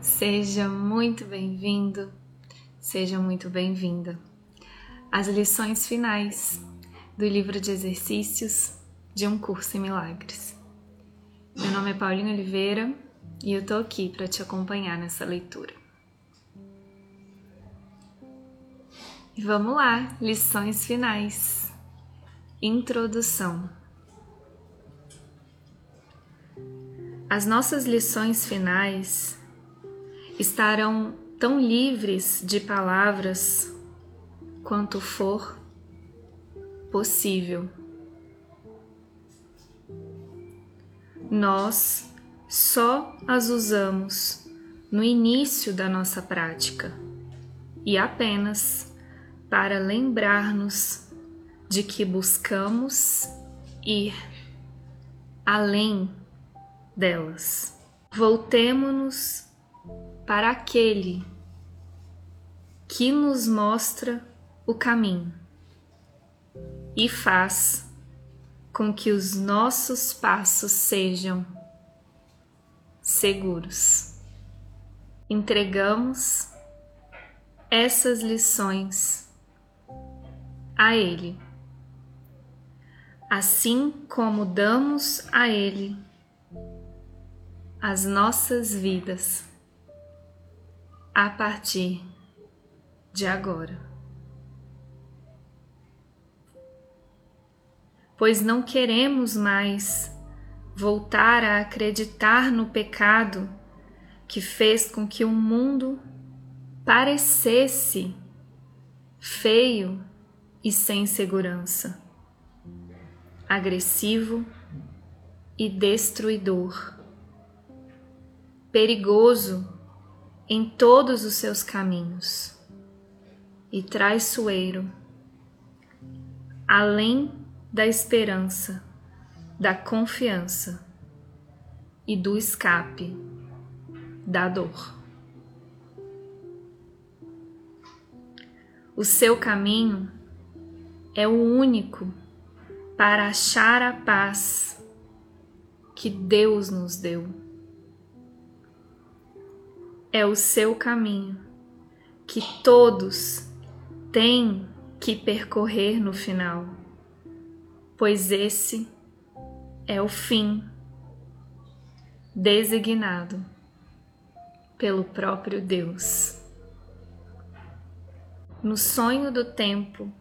Seja muito bem-vindo, seja muito bem-vinda às lições finais do livro de exercícios de um curso em milagres. Meu nome é Paulinho Oliveira e eu tô aqui para te acompanhar nessa leitura. E vamos lá, lições finais. Introdução. As nossas lições finais estarão tão livres de palavras quanto for possível. Nós só as usamos no início da nossa prática e apenas para lembrar-nos de que buscamos ir além delas. Voltemo-nos para aquele que nos mostra o caminho e faz com que os nossos passos sejam seguros. Entregamos essas lições a Ele, assim como damos a Ele as nossas vidas a partir de agora. Pois não queremos mais voltar a acreditar no pecado que fez com que o mundo parecesse feio e sem segurança, agressivo e destruidor, perigoso em todos os seus caminhos e traiçoeiro, além da esperança, da confiança e do escape da dor. O seu caminho é o único para achar a paz que Deus nos deu é o seu caminho, que todos têm que percorrer no final, pois esse é o fim designado pelo próprio Deus. No sonho do tempo,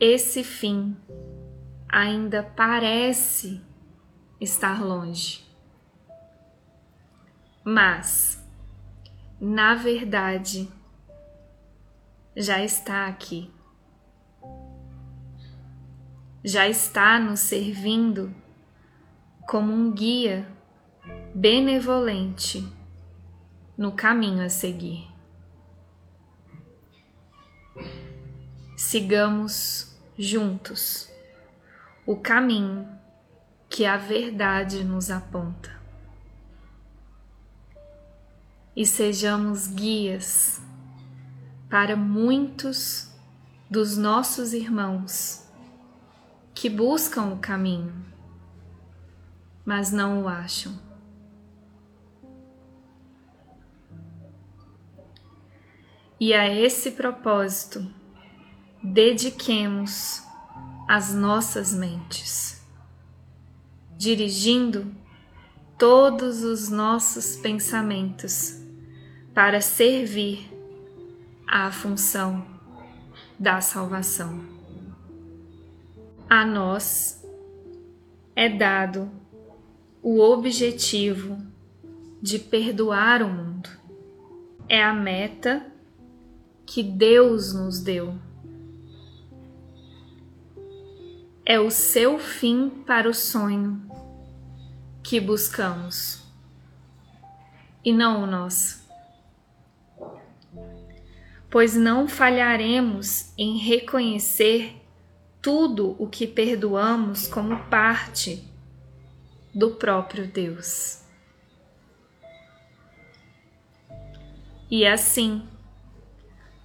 esse fim ainda parece estar longe. Mas na verdade, já está aqui. Já está nos servindo como um guia benevolente no caminho a seguir. Sigamos juntos o caminho que a verdade nos aponta e sejamos guias para muitos dos nossos irmãos que buscam o caminho, mas não o acham. E a esse propósito, dediquemos as nossas mentes, dirigindo todos os nossos pensamentos para servir à função da salvação. A nós é dado o objetivo de perdoar o mundo. É a meta que Deus nos deu. É o seu fim para o sonho que buscamos e não o nosso pois não falharemos em reconhecer tudo o que perdoamos como parte do próprio Deus. E assim,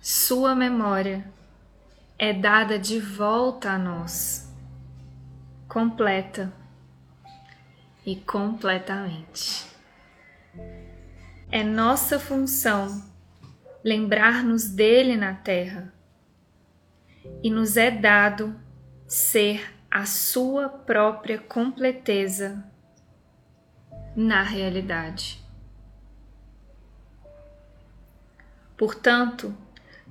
Sua memória é dada de volta a nós, completa e completamente. É nossa função lembrar-nos dele na terra e nos é dado ser a sua própria completeza na realidade. Portanto,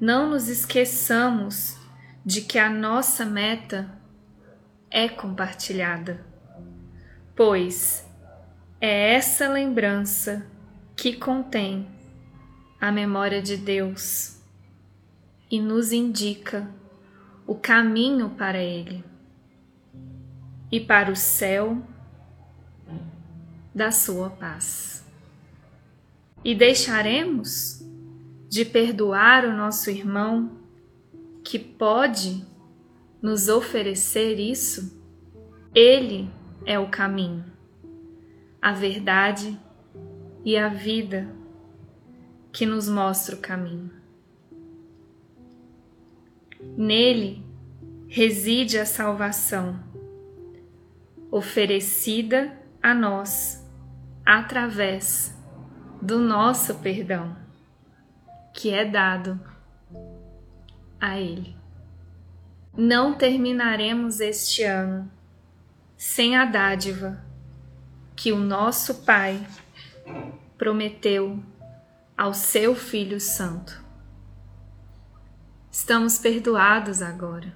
não nos esqueçamos de que a nossa meta é compartilhada, pois é essa lembrança que contém a memória de Deus e nos indica o caminho para Ele e para o céu da Sua paz. E deixaremos de perdoar o nosso irmão que pode nos oferecer isso? Ele é o caminho, a verdade e a vida que nos mostra o caminho. Nele reside a salvação, oferecida a nós através do nosso perdão, que é dado a Ele. Não terminaremos este ano sem a dádiva que o nosso Pai prometeu ao seu Filho Santo. Estamos perdoados agora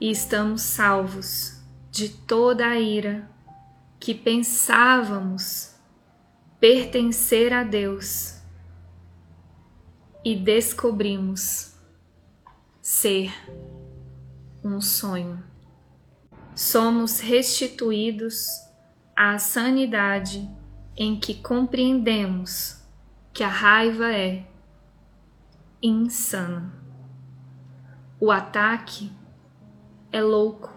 e estamos salvos de toda a ira que pensávamos pertencer a Deus e descobrimos ser um sonho. Somos restituídos à sanidade em que compreendemos que a raiva é insana. O ataque é louco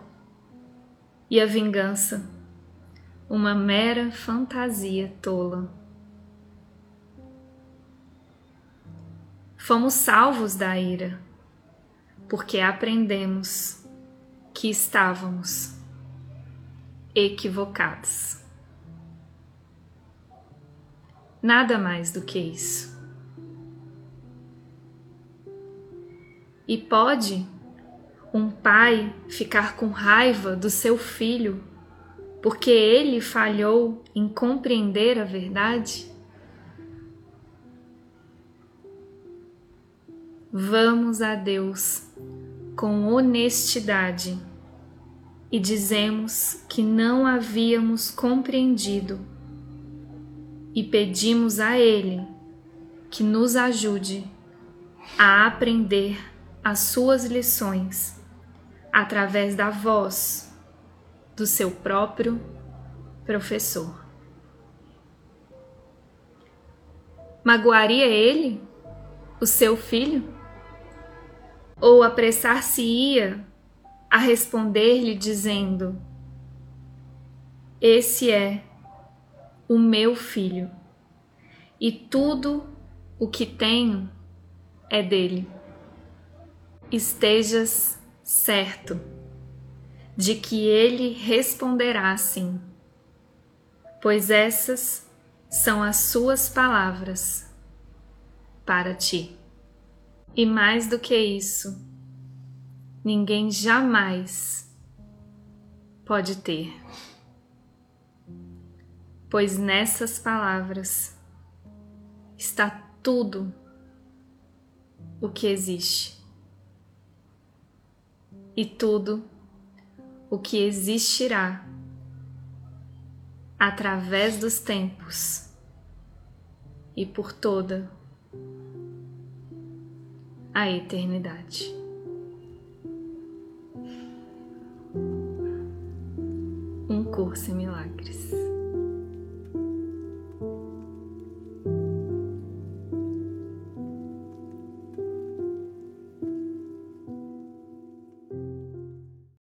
e a vingança, uma mera fantasia tola. Fomos salvos da ira, porque aprendemos que estávamos equivocados. Nada mais do que isso. E pode um pai ficar com raiva do seu filho porque ele falhou em compreender a verdade? Vamos a Deus com honestidade e dizemos que não havíamos compreendido e pedimos a Ele que nos ajude a aprender as suas lições através da voz do seu próprio professor. Magoaria ele, o seu filho? Ou apressar-se-ia a responder-lhe dizendo: Esse é o meu filho, e tudo o que tenho é dele. Estejas certo de que ele responderá sim, pois essas são as suas palavras para ti. E mais do que isso, ninguém jamais pode ter, pois nessas palavras está tudo o que existe e tudo o que existirá através dos tempos e por toda a eternidade. Um Curso em Milagres.